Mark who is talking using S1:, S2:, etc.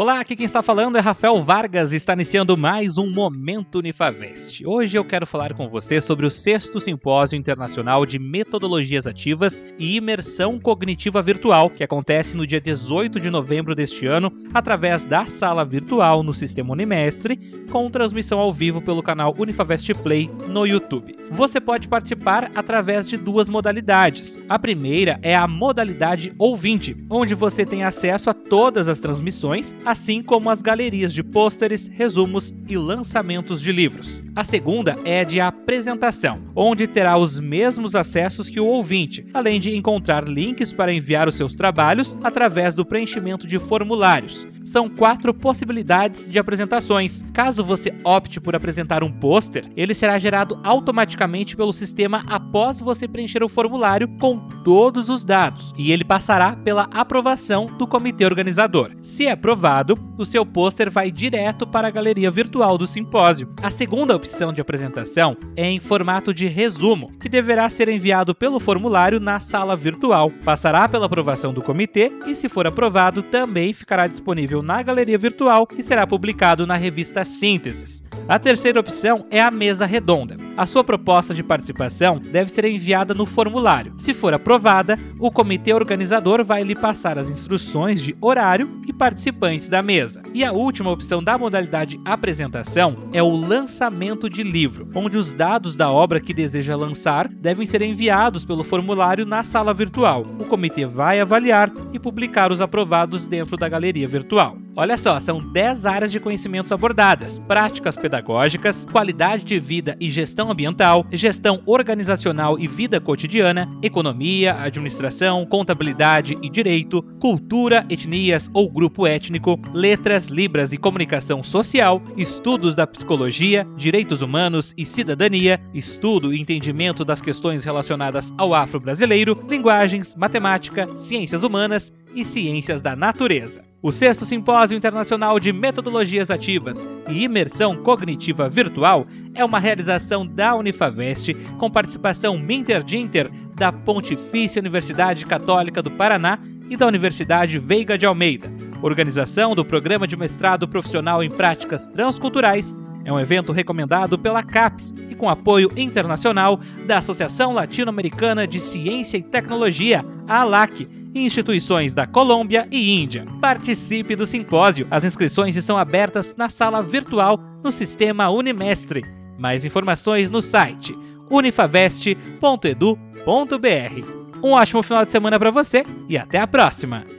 S1: Olá, aqui quem está falando é Rafael Vargas e está iniciando mais um Momento Unifavest. Hoje eu quero falar com você sobre o sexto Simpósio Internacional de Metodologias Ativas e Imersão Cognitiva Virtual, que acontece no dia 18 de novembro deste ano, através da sala virtual no Sistema Unimestre, com transmissão ao vivo pelo canal Unifavest Play no YouTube. Você pode participar através de duas modalidades. A primeira é a modalidade ouvinte, onde você tem acesso a todas as transmissões assim como as galerias de pôsteres, resumos e lançamentos de livros. A segunda é de apresentação, onde terá os mesmos acessos que o ouvinte, além de encontrar links para enviar os seus trabalhos através do preenchimento de formulários. São quatro possibilidades de apresentações. Caso você opte por apresentar um pôster, ele será gerado automaticamente pelo sistema após você preencher o formulário com todos os dados, e ele passará pela aprovação do comitê organizador. Se aprovado, o seu pôster vai direto para a galeria virtual do simpósio. A segunda opção de apresentação é em formato de resumo, que deverá ser enviado pelo formulário na sala virtual. Passará pela aprovação do comitê e, se for aprovado, também ficará disponível na galeria virtual e será publicado na revista Sínteses. A terceira opção é a mesa redonda. A sua proposta de participação deve ser enviada no formulário. Se for aprovada, o comitê organizador vai lhe passar as instruções de horário e participantes da mesa. E a última opção da modalidade apresentação é o lançamento de livro, onde os dados da obra que deseja lançar devem ser enviados pelo formulário na sala virtual. O comitê vai avaliar e publicar os aprovados dentro da galeria virtual. Olha só, são 10 áreas de conhecimentos abordadas: práticas pedagógicas, qualidade de vida e gestão ambiental, gestão organizacional e vida cotidiana, economia, administração, contabilidade e direito, cultura, etnias ou grupo étnico, letras, libras e comunicação social, estudos da psicologia, direitos humanos e cidadania, estudo e entendimento das questões relacionadas ao afro-brasileiro, linguagens, matemática, ciências humanas e ciências da natureza. O sexto Simpósio Internacional de Metodologias Ativas e Imersão Cognitiva Virtual é uma realização da Unifavest com participação Minter-Dinter da Pontifícia Universidade Católica do Paraná e da Universidade Veiga de Almeida. Organização do Programa de Mestrado Profissional em Práticas Transculturais é um evento recomendado pela CAPES e com apoio internacional da Associação Latino-Americana de Ciência e Tecnologia, a ALAC, e instituições da Colômbia e Índia. Participe do simpósio. As inscrições estão abertas na sala virtual no sistema Unimestre. Mais informações no site unifavest.edu.br. Um ótimo final de semana para você e até a próxima!